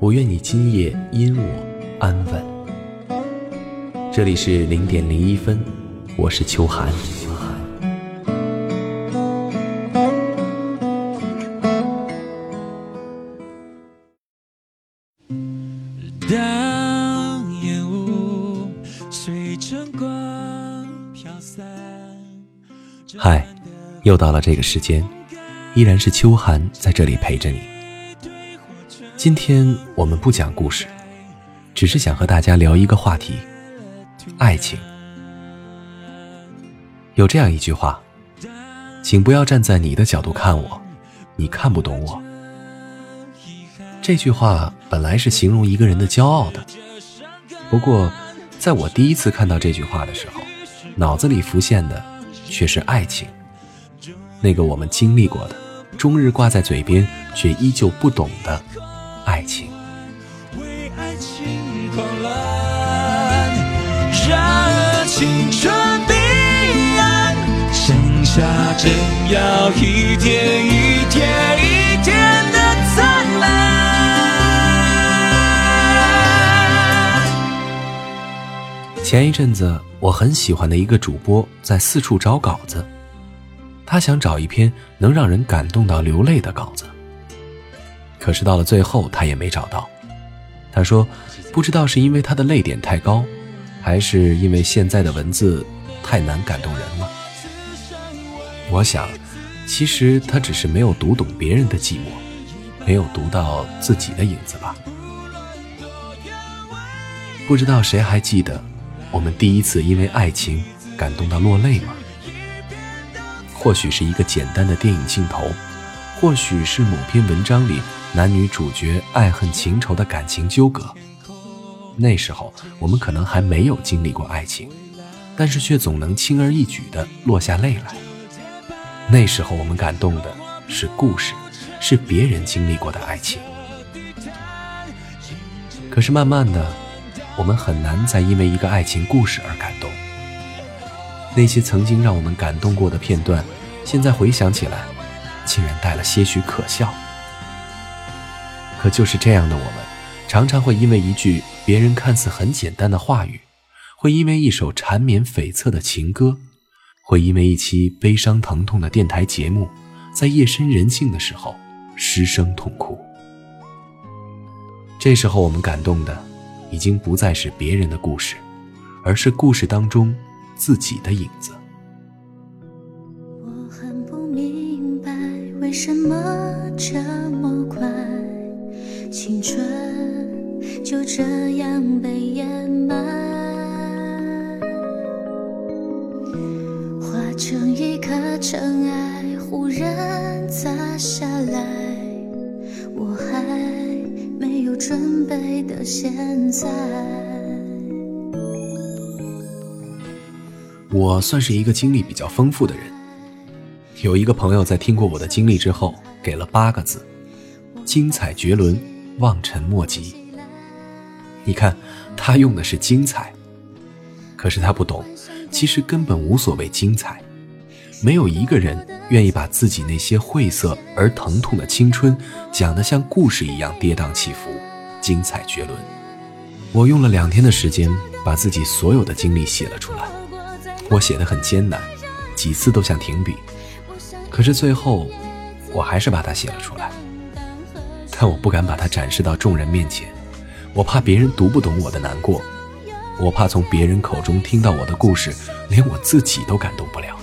我愿你今夜因我安稳。这里是零点零一分，我是秋寒。当烟雾随晨光飘散。嗨，又到了这个时间，依然是秋寒在这里陪着你。今天我们不讲故事，只是想和大家聊一个话题：爱情。有这样一句话，请不要站在你的角度看我，你看不懂我。这句话本来是形容一个人的骄傲的，不过，在我第一次看到这句话的时候，脑子里浮现的却是爱情，那个我们经历过的，终日挂在嘴边却依旧不懂的。爱情，为爱情狂乱，让青春彼岸，剩下正要一天一天一天的灿烂。前一阵子，我很喜欢的一个主播在四处找稿子，他想找一篇能让人感动到流泪的稿子。可是到了最后，他也没找到。他说：“不知道是因为他的泪点太高，还是因为现在的文字太难感动人了。”我想，其实他只是没有读懂别人的寂寞，没有读到自己的影子吧。不知道谁还记得我们第一次因为爱情感动到落泪吗？或许是一个简单的电影镜头，或许是某篇文章里。男女主角爱恨情仇的感情纠葛，那时候我们可能还没有经历过爱情，但是却总能轻而易举地落下泪来。那时候我们感动的是故事，是别人经历过的爱情。可是慢慢的，我们很难再因为一个爱情故事而感动。那些曾经让我们感动过的片段，现在回想起来，竟然带了些许可笑。可就是这样的我们，常常会因为一句别人看似很简单的话语，会因为一首缠绵悱恻的情歌，会因为一期悲伤疼痛的电台节目，在夜深人静的时候失声痛哭。这时候我们感动的，已经不再是别人的故事，而是故事当中自己的影子。我很不明白，为什么这么。青春就这样被掩埋，化成一颗尘埃，忽然砸下来。我还没有准备的现在。我算是一个经历比较丰富的人。有一个朋友在听过我的经历之后，给了八个字：精彩绝伦。望尘莫及。你看，他用的是精彩，可是他不懂，其实根本无所谓精彩。没有一个人愿意把自己那些晦涩而疼痛的青春讲得像故事一样跌宕起伏、精彩绝伦。我用了两天的时间，把自己所有的经历写了出来。我写的很艰难，几次都想停笔，可是最后，我还是把它写了出来。但我不敢把它展示到众人面前，我怕别人读不懂我的难过，我怕从别人口中听到我的故事，连我自己都感动不了。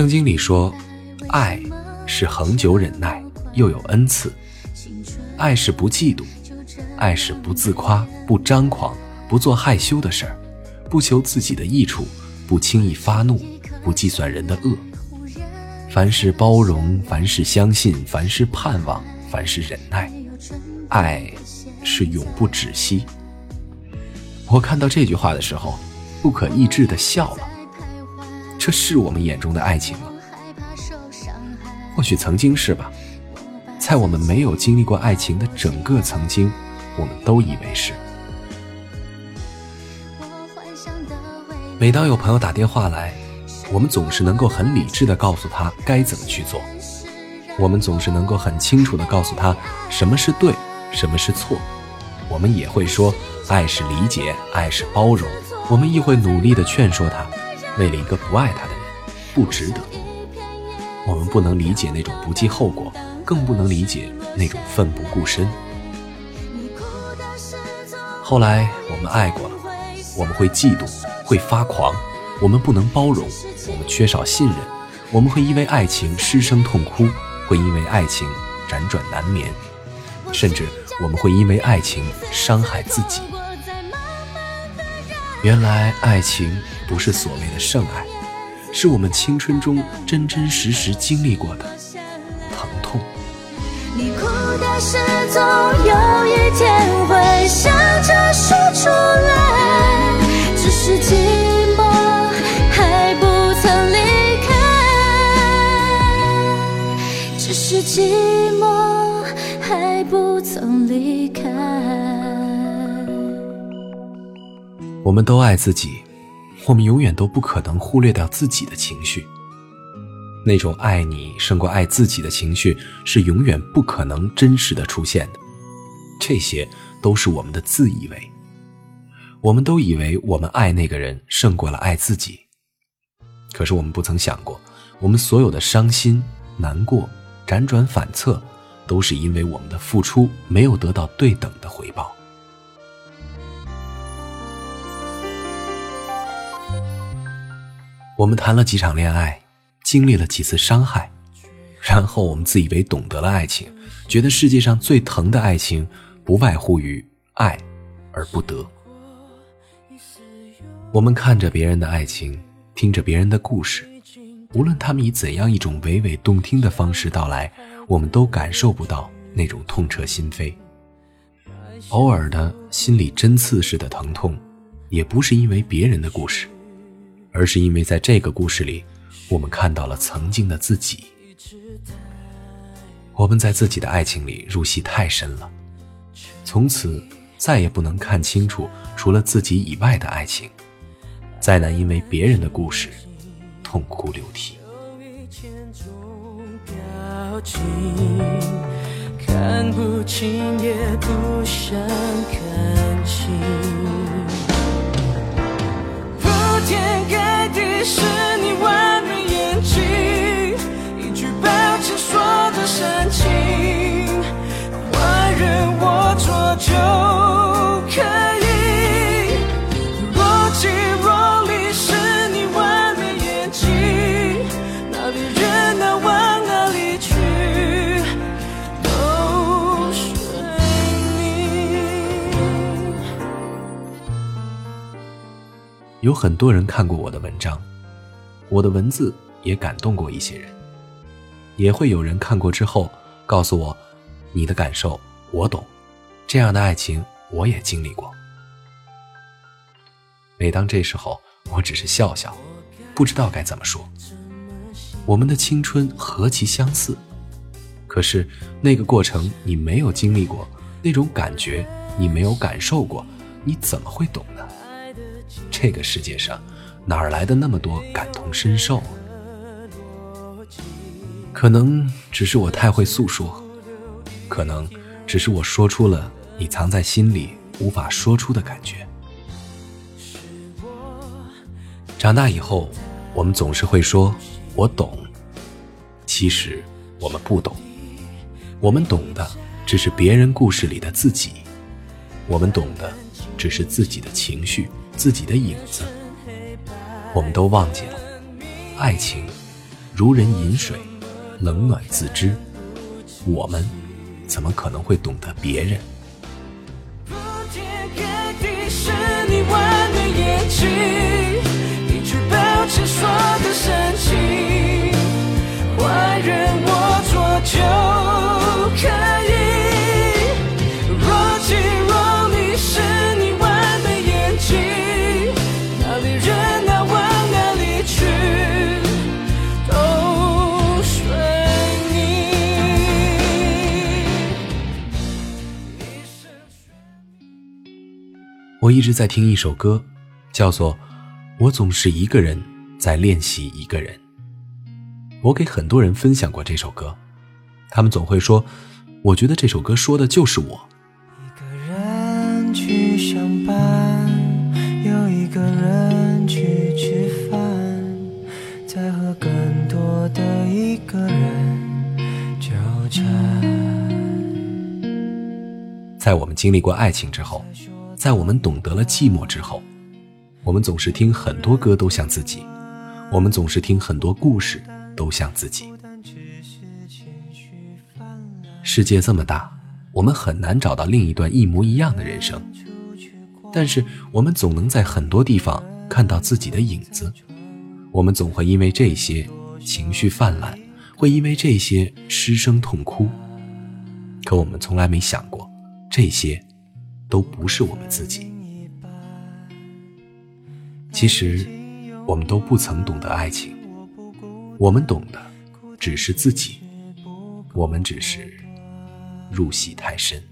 圣经里说，爱是恒久忍耐，又有恩赐；爱是不嫉妒，爱是不自夸，不张狂，不做害羞的事儿，不求自己的益处，不轻易发怒，不计算人的恶。凡事包容，凡事相信，凡事盼望，凡事忍耐。爱是永不止息。我看到这句话的时候，不可抑制的笑了。这是我们眼中的爱情吗？或许曾经是吧。在我们没有经历过爱情的整个曾经，我们都以为是。每当有朋友打电话来，我们总是能够很理智的告诉他该怎么去做，我们总是能够很清楚的告诉他什么是对，什么是错。我们也会说，爱是理解，爱是包容。我们亦会努力的劝说他，为了一个不爱他的人，不值得。我们不能理解那种不计后果，更不能理解那种奋不顾身。后来我们爱过了，我们会嫉妒，会发狂，我们不能包容。我们缺少信任，我们会因为爱情失声痛哭，会因为爱情辗转难眠，甚至我们会因为爱情伤害自己。原来爱情不是所谓的圣爱，是我们青春中真真实实经历过的疼痛。你哭的时总有一天会笑着说出来，只是寂寞还不曾离开，只是寂寞还不曾离开。我们都爱自己，我们永远都不可能忽略掉自己的情绪。那种爱你胜过爱自己的情绪，是永远不可能真实的出现的。这些都是我们的自以为。我们都以为我们爱那个人胜过了爱自己，可是我们不曾想过，我们所有的伤心难过。辗转反侧，都是因为我们的付出没有得到对等的回报。我们谈了几场恋爱，经历了几次伤害，然后我们自以为懂得了爱情，觉得世界上最疼的爱情，不外乎于爱而不得。我们看着别人的爱情，听着别人的故事。无论他们以怎样一种娓娓动听的方式到来，我们都感受不到那种痛彻心扉。偶尔的心里针刺似的疼痛，也不是因为别人的故事，而是因为在这个故事里，我们看到了曾经的自己。我们在自己的爱情里入戏太深了，从此再也不能看清楚除了自己以外的爱情，再难因为别人的故事。痛哭流涕。看不清也不想看清，铺天滴是你完美眼睛，一句抱歉说的煽情，换人我做就有很多人看过我的文章，我的文字也感动过一些人，也会有人看过之后告诉我，你的感受我懂，这样的爱情我也经历过。每当这时候，我只是笑笑，不知道该怎么说。我们的青春何其相似，可是那个过程你没有经历过，那种感觉你没有感受过，你怎么会懂呢？这个世界上，哪来的那么多感同身受？可能只是我太会诉说，可能只是我说出了你藏在心里无法说出的感觉。长大以后，我们总是会说“我懂”，其实我们不懂。我们懂的只是别人故事里的自己，我们懂的只是自己的情绪。自己的影子，我们都忘记了，爱情如人饮水，冷暖自知。我们怎么可能会懂得别人？一直在听一首歌，叫做《我总是一个人在练习一个人》。我给很多人分享过这首歌，他们总会说：“我觉得这首歌说的就是我。”一个人去上班，又一个人去吃饭，在和更多的一个人纠缠。在我们经历过爱情之后。在我们懂得了寂寞之后，我们总是听很多歌都像自己，我们总是听很多故事都像自己。世界这么大，我们很难找到另一段一模一样的人生，但是我们总能在很多地方看到自己的影子。我们总会因为这些情绪泛滥，会因为这些失声痛哭，可我们从来没想过这些。都不是我们自己。其实，我们都不曾懂得爱情，我们懂的只是自己。我们只是入戏太深。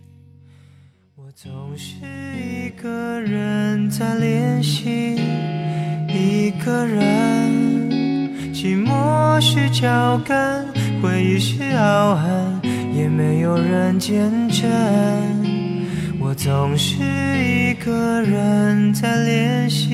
我总是一个人在练习，一个人，寂寞是脚跟，回忆是傲寒，也没有人见证。总是一个人在练习，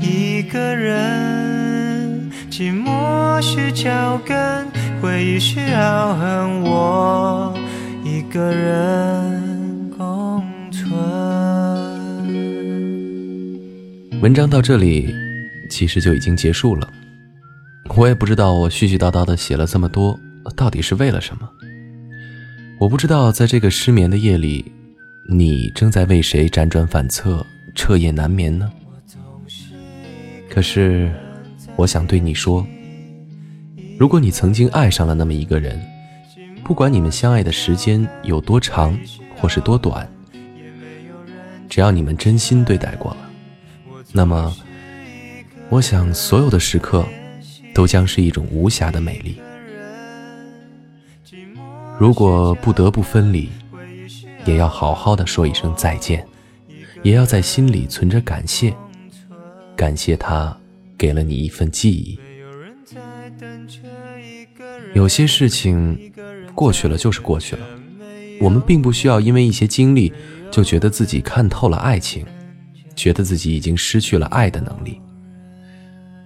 一个人，寂寞是脚跟，回忆是傲恨，我一个人共存。文章到这里，其实就已经结束了。我也不知道我絮絮叨叨的写了这么多，到底是为了什么。我不知道在这个失眠的夜里。你正在为谁辗转反侧、彻夜难眠呢？可是，我想对你说，如果你曾经爱上了那么一个人，不管你们相爱的时间有多长或是多短，只要你们真心对待过了，那么，我想所有的时刻都将是一种无暇的美丽。如果不得不分离，也要好好的说一声再见，也要在心里存着感谢，感谢他给了你一份记忆。有些事情过去了就是过去了，我们并不需要因为一些经历就觉得自己看透了爱情，觉得自己已经失去了爱的能力。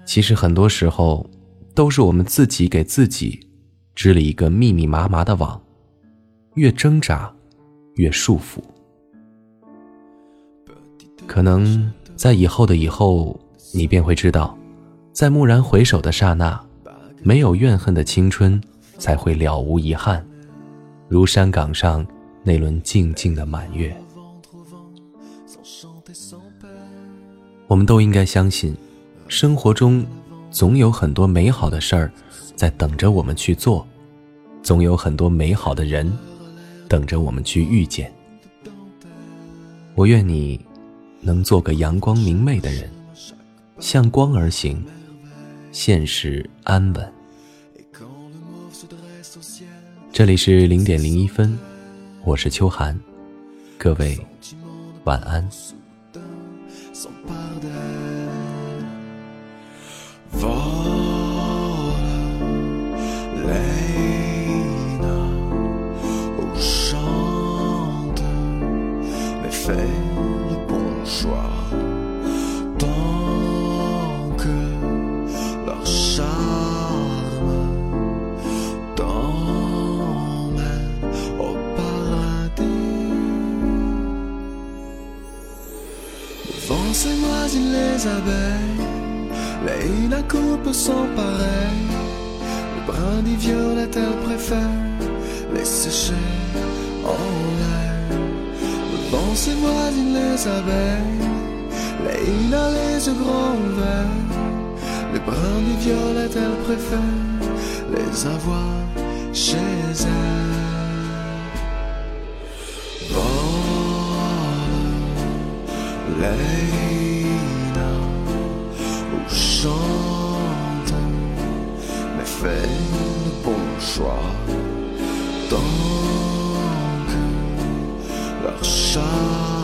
其实很多时候都是我们自己给自己织了一个密密麻麻的网，越挣扎。越束缚，可能在以后的以后，你便会知道，在蓦然回首的刹那，没有怨恨的青春才会了无遗憾，如山岗上那轮静静的满月。我们都应该相信，生活中总有很多美好的事儿在等着我们去做，总有很多美好的人。等着我们去遇见。我愿你能做个阳光明媚的人，向光而行，现实安稳。这里是零点零一分，我是秋寒，各位晚安。Sans et voisines les abeilles, les hinacoupes sont pareils. Le brindis des violettes, elles préfèrent les sécher en l'air. Devant ses voisines les abeilles, les hinas les yeux grands ouverts. Les brindis des violettes, elles les avoir chez 泪呢？无声的，没飞的不说，冬天，冷。